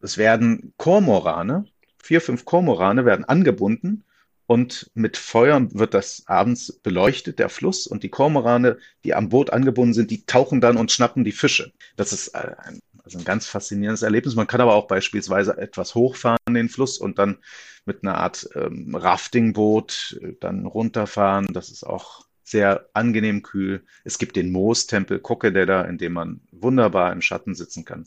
es werden Kormorane, vier, fünf Kormorane werden angebunden und mit Feuern wird das abends beleuchtet, der Fluss, und die Kormorane, die am Boot angebunden sind, die tauchen dann und schnappen die Fische. Das ist äh, ein, also ein ganz faszinierendes Erlebnis. Man kann aber auch beispielsweise etwas hochfahren, den Fluss, und dann mit einer Art ähm, Raftingboot äh, dann runterfahren. Das ist auch sehr angenehm kühl. Es gibt den Moostempel Kokededa, in dem man wunderbar im Schatten sitzen kann.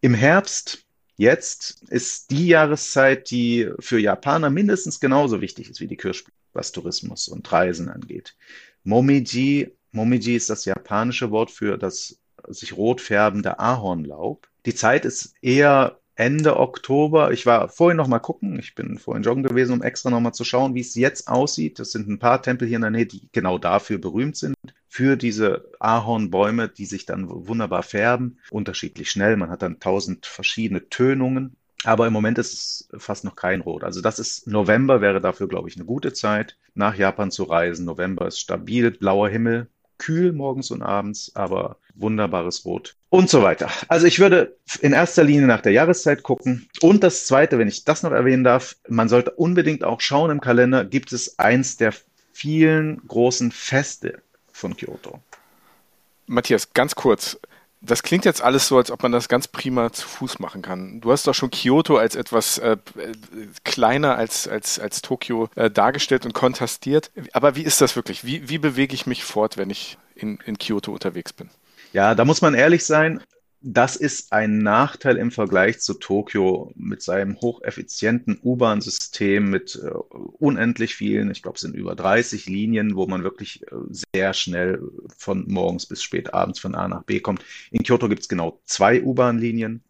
Im Herbst Jetzt ist die Jahreszeit, die für Japaner mindestens genauso wichtig ist wie die Kirschblüte, was Tourismus und Reisen angeht. Momiji, Momiji ist das japanische Wort für das sich rot färbende Ahornlaub. Die Zeit ist eher Ende Oktober. Ich war vorhin noch mal gucken. Ich bin vorhin joggen gewesen, um extra noch mal zu schauen, wie es jetzt aussieht. Das sind ein paar Tempel hier in der Nähe, die genau dafür berühmt sind für diese Ahornbäume, die sich dann wunderbar färben, unterschiedlich schnell. Man hat dann tausend verschiedene Tönungen. Aber im Moment ist es fast noch kein Rot. Also das ist November wäre dafür, glaube ich, eine gute Zeit, nach Japan zu reisen. November ist stabil, blauer Himmel, kühl morgens und abends, aber wunderbares Rot und so weiter. Also ich würde in erster Linie nach der Jahreszeit gucken. Und das Zweite, wenn ich das noch erwähnen darf, man sollte unbedingt auch schauen im Kalender, gibt es eins der vielen großen Feste von Kyoto. Matthias, ganz kurz. Das klingt jetzt alles so, als ob man das ganz prima zu Fuß machen kann. Du hast doch schon Kyoto als etwas äh, kleiner als, als, als Tokio äh, dargestellt und kontrastiert. Aber wie ist das wirklich? Wie, wie bewege ich mich fort, wenn ich in, in Kyoto unterwegs bin? Ja, da muss man ehrlich sein das ist ein Nachteil im Vergleich zu Tokio mit seinem hocheffizienten U-Bahn-System mit äh, unendlich vielen, ich glaube, es sind über 30 Linien, wo man wirklich äh, sehr schnell von morgens bis spät abends von A nach B kommt. In Kyoto gibt es genau zwei U-Bahn-Linien.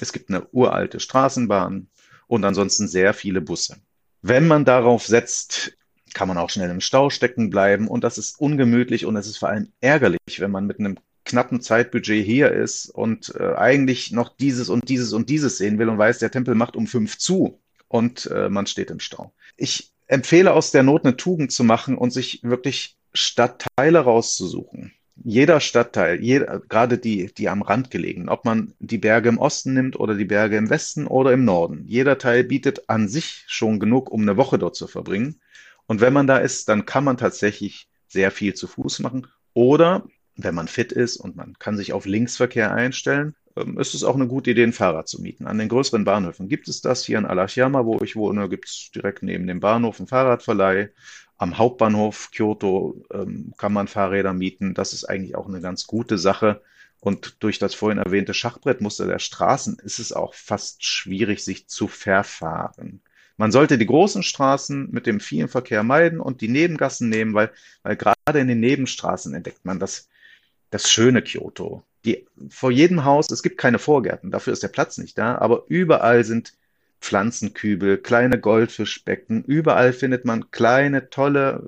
Es gibt eine uralte Straßenbahn und ansonsten sehr viele Busse. Wenn man darauf setzt, kann man auch schnell im Stau stecken bleiben und das ist ungemütlich und es ist vor allem ärgerlich, wenn man mit einem knappen Zeitbudget hier ist und äh, eigentlich noch dieses und dieses und dieses sehen will und weiß, der Tempel macht um fünf zu und äh, man steht im Stau. Ich empfehle aus der Not eine Tugend zu machen und sich wirklich Stadtteile rauszusuchen. jeder Stadtteil, jeder, gerade die, die am Rand gelegen, ob man die Berge im Osten nimmt oder die Berge im Westen oder im Norden, jeder Teil bietet an sich schon genug, um eine Woche dort zu verbringen. Und wenn man da ist, dann kann man tatsächlich sehr viel zu Fuß machen. Oder wenn man fit ist und man kann sich auf Linksverkehr einstellen, ähm, ist es auch eine gute Idee, ein Fahrrad zu mieten. An den größeren Bahnhöfen gibt es das. Hier in Alashiyama, wo ich wohne, gibt es direkt neben dem Bahnhof einen Fahrradverleih. Am Hauptbahnhof Kyoto ähm, kann man Fahrräder mieten. Das ist eigentlich auch eine ganz gute Sache. Und durch das vorhin erwähnte Schachbrettmuster der Straßen ist es auch fast schwierig, sich zu verfahren. Man sollte die großen Straßen mit dem vielen Verkehr meiden und die Nebengassen nehmen, weil, weil gerade in den Nebenstraßen entdeckt man das, das schöne Kyoto. Die, vor jedem Haus, es gibt keine Vorgärten, dafür ist der Platz nicht da, aber überall sind Pflanzenkübel, kleine Goldfischbecken, überall findet man kleine, tolle,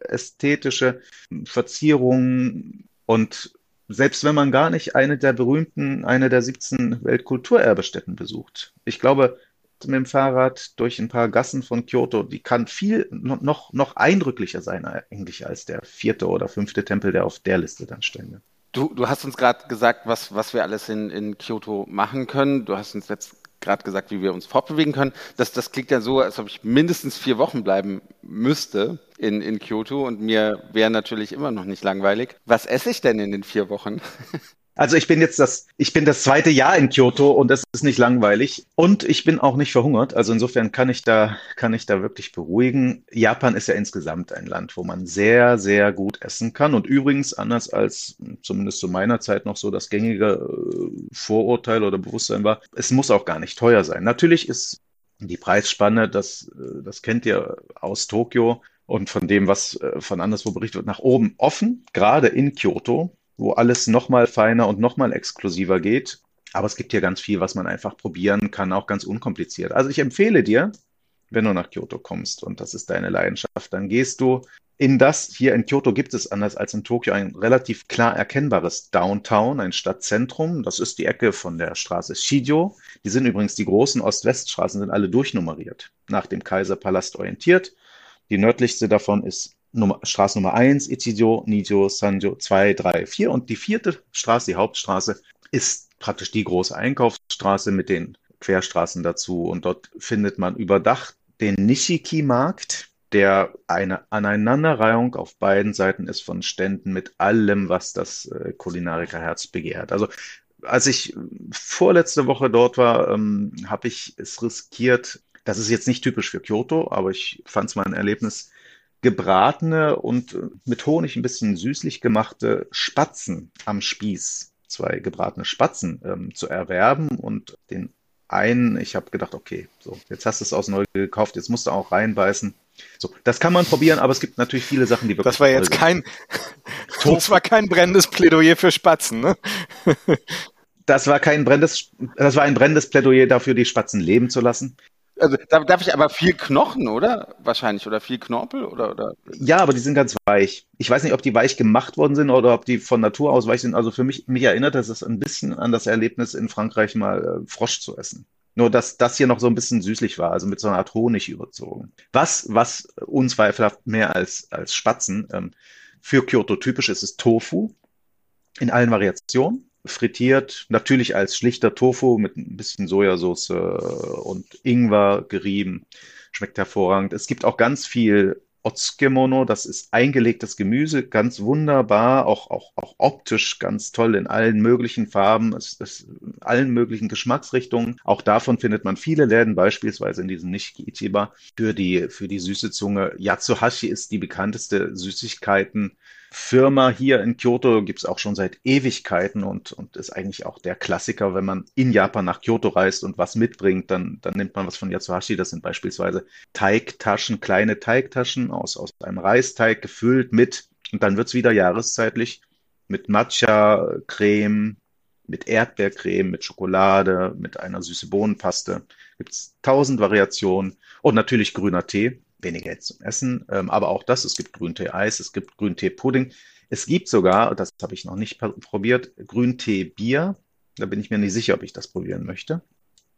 ästhetische Verzierungen und selbst wenn man gar nicht eine der berühmten, eine der 17 Weltkulturerbestätten besucht. Ich glaube, mit dem Fahrrad durch ein paar Gassen von Kyoto, die kann viel noch, noch eindrücklicher sein eigentlich als der vierte oder fünfte Tempel, der auf der Liste dann stände. Du, du hast uns gerade gesagt, was, was wir alles in, in Kyoto machen können. Du hast uns jetzt gerade gesagt, wie wir uns fortbewegen können. Das, das klingt ja so, als ob ich mindestens vier Wochen bleiben müsste in, in Kyoto und mir wäre natürlich immer noch nicht langweilig. Was esse ich denn in den vier Wochen? *laughs* Also ich bin jetzt das, ich bin das zweite Jahr in Kyoto und es ist nicht langweilig und ich bin auch nicht verhungert. Also insofern kann ich da, kann ich da wirklich beruhigen. Japan ist ja insgesamt ein Land, wo man sehr, sehr gut essen kann und übrigens anders als zumindest zu meiner Zeit noch so das gängige äh, Vorurteil oder Bewusstsein war, es muss auch gar nicht teuer sein. Natürlich ist die Preisspanne, das, äh, das kennt ihr aus Tokio und von dem, was äh, von anderswo berichtet wird, nach oben offen, gerade in Kyoto wo alles nochmal feiner und nochmal exklusiver geht. Aber es gibt hier ganz viel, was man einfach probieren kann, auch ganz unkompliziert. Also ich empfehle dir, wenn du nach Kyoto kommst und das ist deine Leidenschaft, dann gehst du in das, hier in Kyoto gibt es anders als in Tokio ein relativ klar erkennbares Downtown, ein Stadtzentrum. Das ist die Ecke von der Straße Shijo. Die sind übrigens die großen Ost-West-Straßen, sind alle durchnummeriert, nach dem Kaiserpalast orientiert. Die nördlichste davon ist Nummer, Straße Nummer 1, Ichijo, Nijo, Sanjo 2, 3, 4. Und die vierte Straße, die Hauptstraße, ist praktisch die große Einkaufsstraße mit den Querstraßen dazu. Und dort findet man überdacht den Nishiki-Markt, der eine Aneinanderreihung auf beiden Seiten ist von Ständen mit allem, was das äh, Kulinarikerherz begehrt. Also als ich vorletzte Woche dort war, ähm, habe ich es riskiert. Das ist jetzt nicht typisch für Kyoto, aber ich fand es mal ein Erlebnis, gebratene und mit Honig ein bisschen süßlich gemachte Spatzen am Spieß, zwei gebratene Spatzen ähm, zu erwerben und den einen, ich habe gedacht, okay, so, jetzt hast du es aus Neu gekauft, jetzt musst du auch reinbeißen. So, das kann man probieren, aber es gibt natürlich viele Sachen, die wirklich. Das war jetzt kein, *laughs* das war kein brennendes Plädoyer für Spatzen, ne? Das war kein brennendes, das war ein brennendes Plädoyer dafür, die Spatzen leben zu lassen. Also darf ich aber viel Knochen, oder? Wahrscheinlich. Oder viel Knorpel? Oder, oder? Ja, aber die sind ganz weich. Ich weiß nicht, ob die weich gemacht worden sind oder ob die von Natur aus weich sind. Also für mich, mich erinnert das ein bisschen an das Erlebnis in Frankreich mal äh, Frosch zu essen. Nur, dass das hier noch so ein bisschen süßlich war, also mit so einer Art Honig überzogen. Was, was unzweifelhaft mehr als, als Spatzen ähm, für Kyoto typisch ist, ist Tofu in allen Variationen frittiert, natürlich als schlichter Tofu mit ein bisschen Sojasauce und Ingwer gerieben. Schmeckt hervorragend. Es gibt auch ganz viel Otsukemono, das ist eingelegtes Gemüse, ganz wunderbar, auch, auch, auch optisch ganz toll in allen möglichen Farben, es, es, in allen möglichen Geschmacksrichtungen. Auch davon findet man viele Läden, beispielsweise in diesem Nishiki Ichiba, für die, für die süße Zunge. Yatsuhashi ist die bekannteste Süßigkeiten Firma hier in Kyoto gibt's auch schon seit Ewigkeiten und, und ist eigentlich auch der Klassiker, wenn man in Japan nach Kyoto reist und was mitbringt, dann, dann nimmt man was von Yatsuhashi. Das sind beispielsweise Teigtaschen, kleine Teigtaschen aus, aus einem Reisteig gefüllt mit, und dann wird's wieder jahreszeitlich mit Matcha-Creme, mit Erdbeercreme, mit Schokolade, mit einer süße Bohnenpaste. Gibt's tausend Variationen und natürlich grüner Tee weniger zum Essen, ähm, aber auch das, es gibt Grüntee-Eis, es gibt Grüntee-Pudding. Es gibt sogar, das habe ich noch nicht probiert, Grüntee-Bier. Da bin ich mir nicht sicher, ob ich das probieren möchte.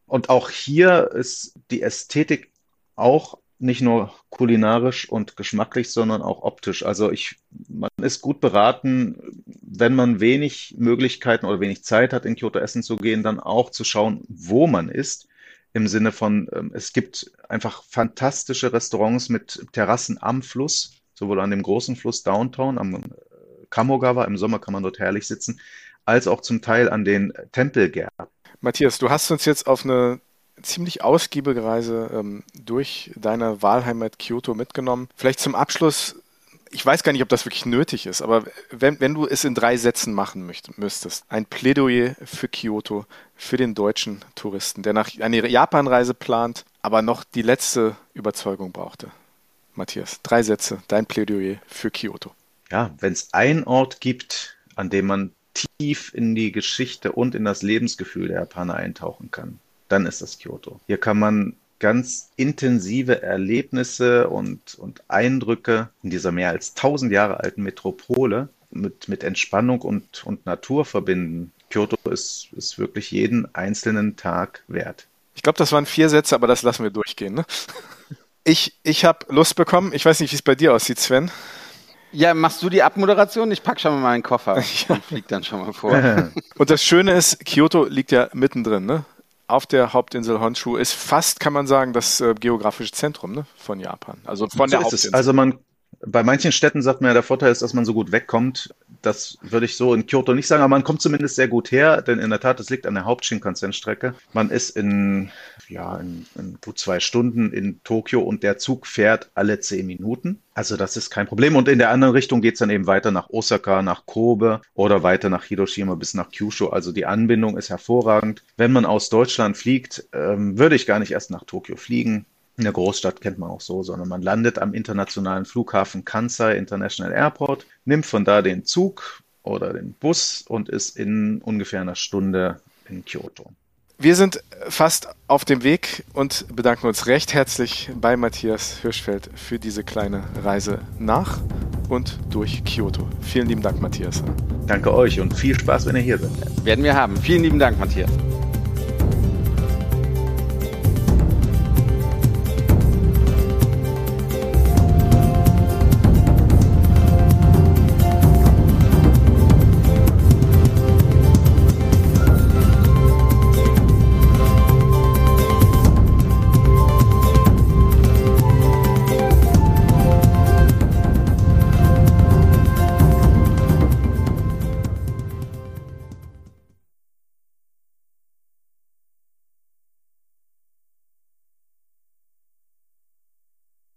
Und auch hier ist die Ästhetik auch nicht nur kulinarisch und geschmacklich, sondern auch optisch. Also ich, man ist gut beraten, wenn man wenig Möglichkeiten oder wenig Zeit hat, in Kyoto essen zu gehen, dann auch zu schauen, wo man isst. Im Sinne von, ähm, es gibt einfach fantastische Restaurants mit Terrassen am Fluss, sowohl an dem großen Fluss Downtown, am äh, Kamogawa, im Sommer kann man dort herrlich sitzen, als auch zum Teil an den Tempelgärten. Matthias, du hast uns jetzt auf eine ziemlich ausgiebige Reise ähm, durch deine Wahlheimat Kyoto mitgenommen. Vielleicht zum Abschluss, ich weiß gar nicht, ob das wirklich nötig ist, aber wenn, wenn du es in drei Sätzen machen möcht, müsstest, ein Plädoyer für Kyoto, für den deutschen Touristen, der nach eine Japanreise plant, aber noch die letzte Überzeugung brauchte. Matthias, drei Sätze, dein Plädoyer für Kyoto. Ja, wenn es einen Ort gibt, an dem man tief in die Geschichte und in das Lebensgefühl der Japaner eintauchen kann, dann ist das Kyoto. Hier kann man ganz intensive Erlebnisse und, und Eindrücke in dieser mehr als tausend Jahre alten Metropole mit, mit Entspannung und, und Natur verbinden. Kyoto ist, ist wirklich jeden einzelnen Tag wert. Ich glaube, das waren vier Sätze, aber das lassen wir durchgehen. Ne? *laughs* Ich, ich habe Lust bekommen. Ich weiß nicht, wie es bei dir aussieht, Sven. Ja, machst du die Abmoderation? Ich packe schon mal meinen Koffer ja. *laughs* und flieg dann schon mal vor. *laughs* und das Schöne ist, Kyoto liegt ja mittendrin, ne? Auf der Hauptinsel Honshu ist fast, kann man sagen, das äh, geografische Zentrum ne? von Japan. Also von so der Hauptinsel. Also man bei manchen Städten sagt man ja, der Vorteil ist, dass man so gut wegkommt. Das würde ich so in Kyoto nicht sagen, aber man kommt zumindest sehr gut her, denn in der Tat, es liegt an der Haupt-Shinkansen-Strecke. Man ist in, ja, in, in, gut zwei Stunden in Tokio und der Zug fährt alle zehn Minuten. Also das ist kein Problem. Und in der anderen Richtung geht es dann eben weiter nach Osaka, nach Kobe oder weiter nach Hiroshima bis nach Kyushu. Also die Anbindung ist hervorragend. Wenn man aus Deutschland fliegt, ähm, würde ich gar nicht erst nach Tokio fliegen in der Großstadt kennt man auch so, sondern man landet am internationalen Flughafen Kansai International Airport, nimmt von da den Zug oder den Bus und ist in ungefähr einer Stunde in Kyoto. Wir sind fast auf dem Weg und bedanken uns recht herzlich bei Matthias Hirschfeld für diese kleine Reise nach und durch Kyoto. Vielen lieben Dank, Matthias. Danke euch und viel Spaß, wenn ihr hier seid. Werden wir haben. Vielen lieben Dank, Matthias.